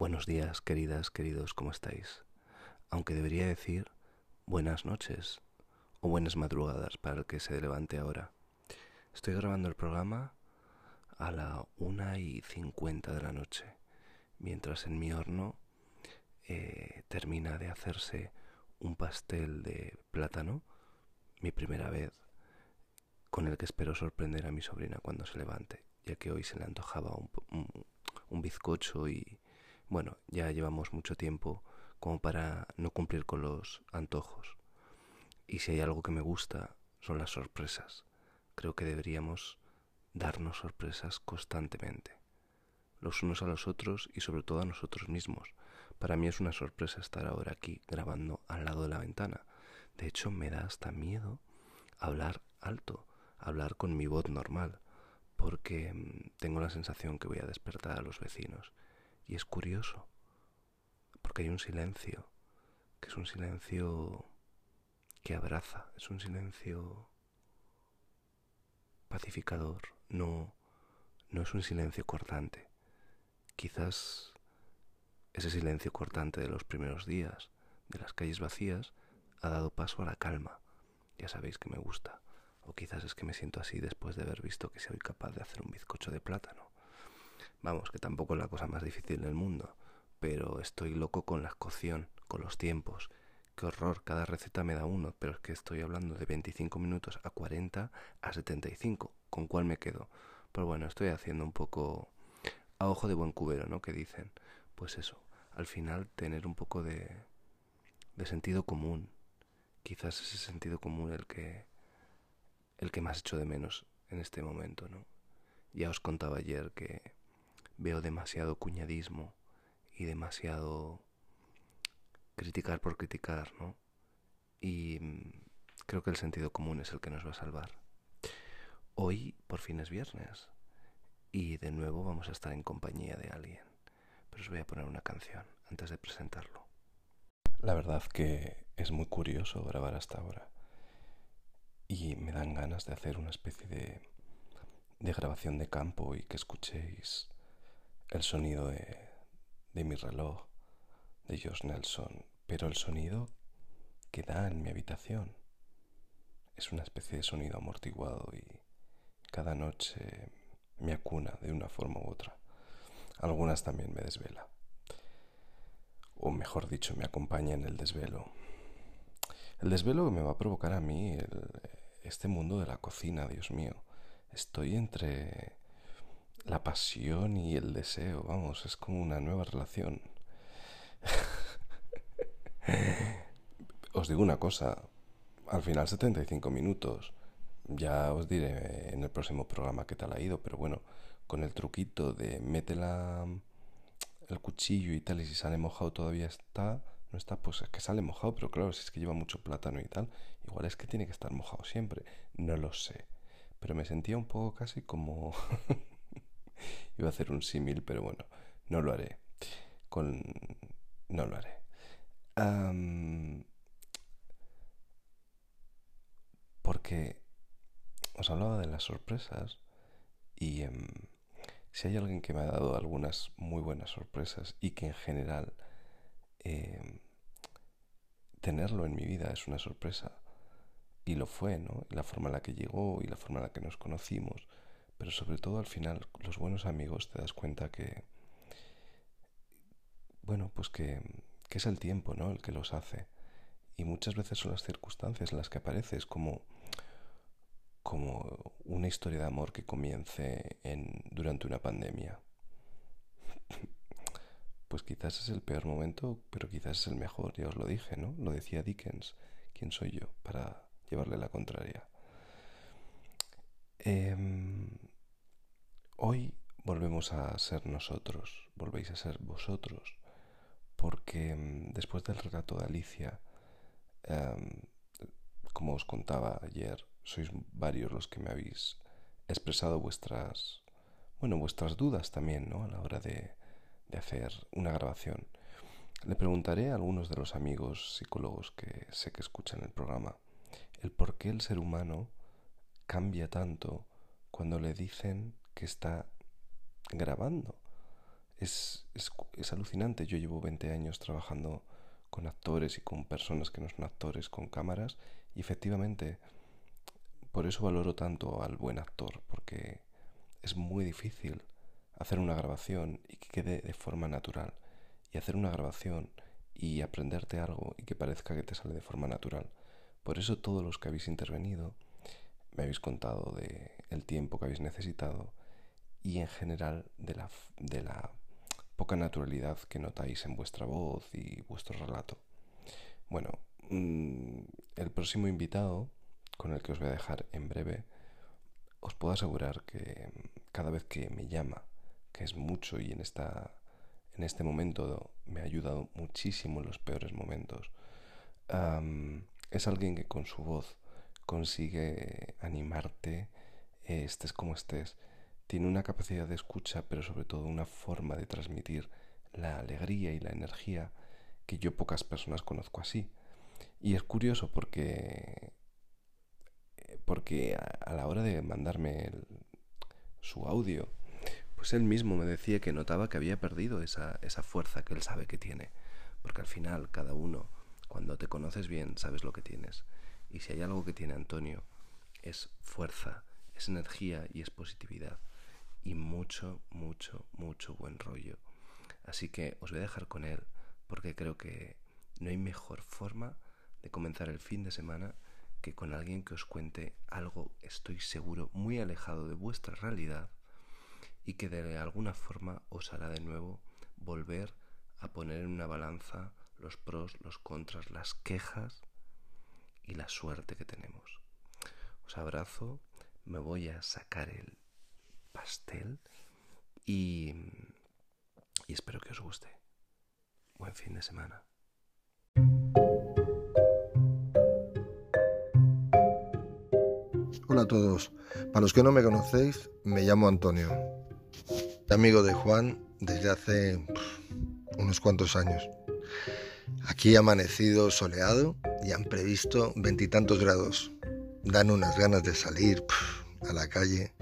Buenos días, queridas, queridos, ¿cómo estáis? Aunque debería decir buenas noches o buenas madrugadas para el que se levante ahora. Estoy grabando el programa a la una y cincuenta de la noche, mientras en mi horno eh, termina de hacerse un pastel de plátano, mi primera vez, con el que espero sorprender a mi sobrina cuando se levante, ya que hoy se le antojaba un bizcocho y, bueno, ya llevamos mucho tiempo como para no cumplir con los antojos. Y si hay algo que me gusta, son las sorpresas. Creo que deberíamos darnos sorpresas constantemente, los unos a los otros y sobre todo a nosotros mismos. Para mí es una sorpresa estar ahora aquí grabando al lado de la ventana. De hecho, me da hasta miedo hablar alto, hablar con mi voz normal, porque mm, tengo la sensación que voy a despertar a los vecinos y es curioso, porque hay un silencio, que es un silencio que abraza, es un silencio pacificador, no, no es un silencio cortante. Quizás ese silencio cortante de los primeros días, de las calles vacías, ha dado paso a la calma. Ya sabéis que me gusta. O quizás es que me siento así después de haber visto que soy capaz de hacer un bizcocho de plátano. Vamos, que tampoco es la cosa más difícil del mundo, pero estoy loco con la cocción, con los tiempos. Qué horror, cada receta me da uno, pero es que estoy hablando de 25 minutos a 40 a 75. ¿Con cuál me quedo? Pues bueno, estoy haciendo un poco a ojo de buen cubero, ¿no? Que dicen. Pues eso, al final tener un poco de, de sentido común. Quizás ese sentido común el que el que más echo de menos en este momento, ¿no? Ya os contaba ayer que veo demasiado cuñadismo y demasiado criticar por criticar, ¿no? Y mm, creo que el sentido común es el que nos va a salvar. Hoy por fin es viernes y de nuevo vamos a estar en compañía de alguien. Pero os voy a poner una canción antes de presentarlo. La verdad que es muy curioso grabar hasta ahora y me dan ganas de hacer una especie de, de grabación de campo y que escuchéis el sonido de, de mi reloj de Josh Nelson, pero el sonido que da en mi habitación es una especie de sonido amortiguado y cada noche me acuna de una forma u otra. Algunas también me desvela. O mejor dicho, me acompaña en el desvelo. El desvelo que me va a provocar a mí este mundo de la cocina, Dios mío. Estoy entre la pasión y el deseo, vamos, es como una nueva relación. os digo una cosa, al final 75 minutos, ya os diré en el próximo programa qué tal ha ido, pero bueno, con el truquito de métela el cuchillo y tal, y si sale mojado todavía está, no está, pues es que sale mojado, pero claro, si es que lleva mucho plátano y tal, igual es que tiene que estar mojado siempre, no lo sé, pero me sentía un poco casi como Iba a hacer un símil, pero bueno, no lo haré. Con... No lo haré. Porque os hablaba de las sorpresas y em, si hay alguien que me ha dado algunas muy buenas sorpresas y que en general em, tenerlo en mi vida es una sorpresa y lo fue, ¿no? La forma en la que llegó y la forma en la que nos conocimos pero sobre todo al final los buenos amigos te das cuenta que, bueno, pues que, que es el tiempo, ¿no? El que los hace. Y muchas veces son las circunstancias en las que apareces como, como una historia de amor que comience en, durante una pandemia. Pues quizás es el peor momento, pero quizás es el mejor, ya os lo dije, ¿no? Lo decía Dickens. ¿Quién soy yo para llevarle la contraria? Eh, Hoy volvemos a ser nosotros, volvéis a ser vosotros, porque mm, después del relato de Alicia, em, como os contaba ayer, sois varios los que me habéis expresado vuestras, bueno, vuestras dudas también, ¿no? A la hora de, de hacer una grabación. Le preguntaré a algunos de los amigos psicólogos que sé que escuchan el programa el por qué el ser humano cambia tanto cuando le dicen que está grabando. es, es, alucinante. Yo llevo 20 años trabajando con actores y con personas que no son actores, con cámaras, y efectivamente por eso valoro tanto al buen actor, porque es muy difícil hacer una grabación y que quede de forma natural, y hacer una grabación y aprenderte algo y que parezca que te sale de forma natural. Por eso todos los que habéis intervenido me habéis contado de el tiempo que habéis necesitado y en general de la, de la poca naturalidad que notáis en vuestra voz y vuestro relato. Bueno, mm, el próximo invitado, con el que os voy a dejar en breve, os puedo asegurar que cada vez que me llama, que es mucho y en, esta, en este momento me ha ayudado muchísimo en los peores momentos, es alguien que con su voz consigue animarte, estés como estés, tiene una capacidad de escucha, pero sobre todo una forma de transmitir la alegría y la energía que yo pocas personas conozco así. Y es curioso porque porque a, la hora de mandarme su audio, pues él mismo me decía que notaba que había perdido esa, esa fuerza que él sabe que tiene. Porque al final cada uno, cuando te conoces bien, sabes lo que tienes. Y si hay algo que tiene Antonio, es fuerza, es energía y es positividad y mucho, mucho, mucho buen rollo. Así que os voy a dejar con él porque creo que no hay mejor forma de comenzar el fin de semana que con alguien que os cuente algo, estoy seguro, muy alejado de vuestra realidad y que de alguna forma os hará de nuevo volver a poner en una balanza los pros, los contras, las quejas y la suerte que tenemos. Os abrazo, me voy a sacar el pastel y, y espero que os guste. Buen fin de semana. Hola a todos. Para los que no me conocéis, me llamo Antonio. Amigo de Juan desde hace unos cuantos años. Aquí ha amanecido soleado y han previsto veintitantos grados. Dan unas ganas de salir a la calle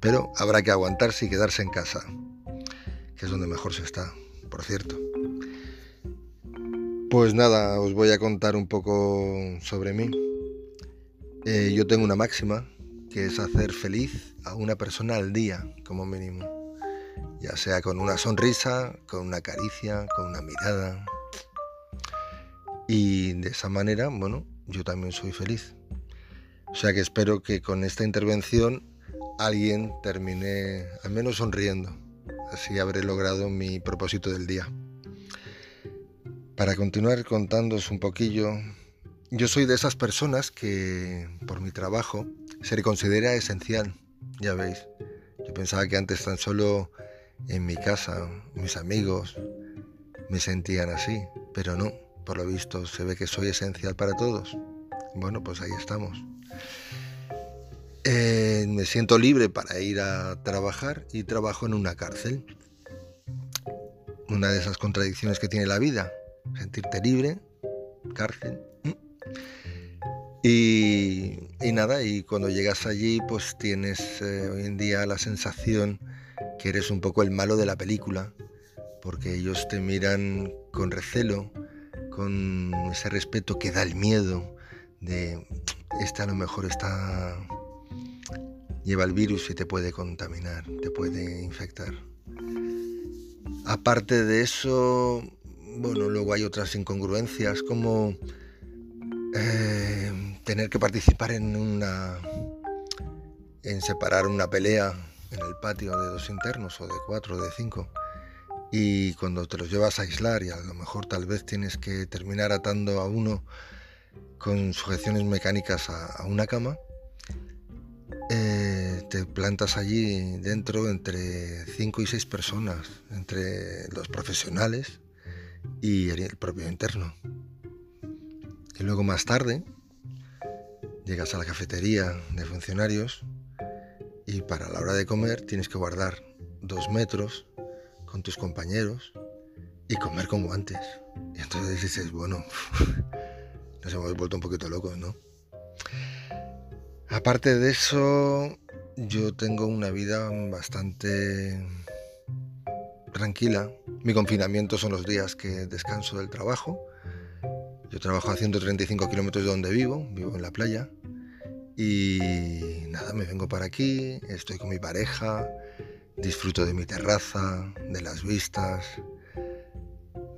pero habrá que aguantarse y quedarse en casa, que es donde mejor se está, por cierto. Pues nada, os voy a contar un poco sobre mí. Eh, yo tengo una máxima, que es hacer feliz a una persona al día, como mínimo. Ya sea con una sonrisa, con una caricia, con una mirada. Y de esa manera, bueno, yo también soy feliz. O sea que espero que con esta intervención alguien termine al menos sonriendo. Así habré logrado mi propósito del día. Para continuar contándoos un poquillo, yo soy de esas personas que por mi trabajo se le considera esencial, ya veis. Yo pensaba que antes tan solo en mi casa, mis amigos me sentían así, pero no, por lo visto se ve que soy esencial para todos. Bueno, pues ahí estamos. Eh, me siento libre para ir a trabajar y trabajo en una cárcel. Una de esas contradicciones que tiene la vida, sentirte libre, cárcel. Y, nada, y cuando llegas allí pues tienes eh, hoy en día la sensación que eres un poco el malo de la película, porque ellos te miran con recelo, con ese respeto que da el miedo de, este a lo mejor está lleva el virus y te puede contaminar, te puede infectar. Aparte de eso, bueno, luego hay otras incongruencias como eh, tener que participar en una en separar una pelea en el patio de dos internos o de cuatro o de cinco y cuando te los llevas a aislar y a lo mejor tal vez tienes que terminar atando a uno con sujeciones mecánicas a una cama eh, te plantas allí dentro entre cinco y seis personas, entre los profesionales y el propio interno. Y luego más tarde llegas a la cafetería de funcionarios y para la hora de comer tienes que guardar dos metros con tus compañeros y comer como antes. Y entonces dices, bueno, nos hemos vuelto un poquito locos, ¿no? Aparte de eso, yo tengo una vida bastante tranquila. Mi confinamiento son los días que descanso del trabajo. Yo trabajo a 135 kilómetros de donde vivo, vivo en la playa. Y nada, me vengo para aquí, estoy con mi pareja, disfruto de mi terraza, de las vistas,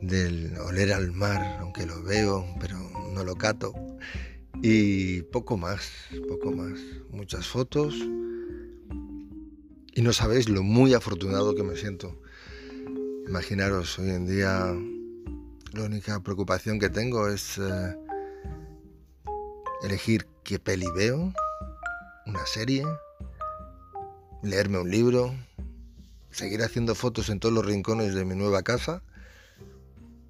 del oler al mar, aunque lo veo, pero no lo cato. Y poco más, poco más. Muchas fotos. Y no sabéis lo muy afortunado que me siento. Imaginaros, hoy en día la única preocupación que tengo es eh, elegir qué peli veo, una serie, leerme un libro, seguir haciendo fotos en todos los rincones de mi nueva casa.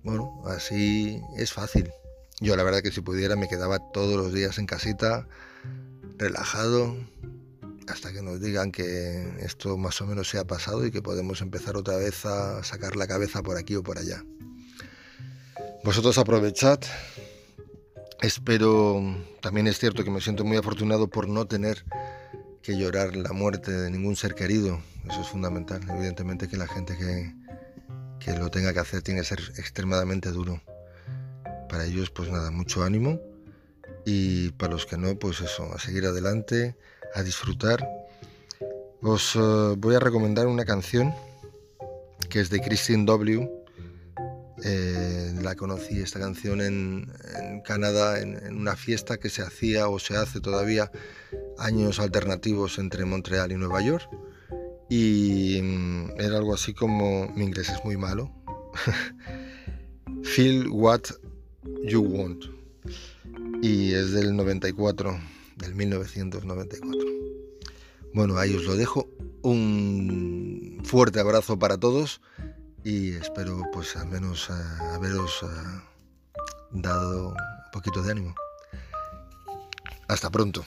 Bueno, así es fácil. Yo la verdad que si pudiera me quedaba todos los días en casita, relajado, hasta que nos digan que esto más o menos se ha pasado y que podemos empezar otra vez a sacar la cabeza por aquí o por allá. Vosotros aprovechad. Espero, también es cierto que me siento muy afortunado por no tener que llorar la muerte de ningún ser querido. Eso es fundamental. Evidentemente que la gente que, que lo tenga que hacer tiene que ser extremadamente duro. Para ellos, pues nada, mucho ánimo. Y para los que no, pues eso, a seguir adelante, a disfrutar. Os eh, voy a recomendar una canción que es de Christine W. Eh, la conocí esta canción en, Canadá en, una fiesta que se hacía o se hace todavía años alternativos entre Montreal y Nueva York. Y mm, era algo así como, mi inglés es muy malo, Feel What You Want. Y es del 94, del 1994. Bueno, ahí os lo dejo. Un fuerte abrazo para todos y espero pues al menos haberos dado un poquito de ánimo. Hasta pronto.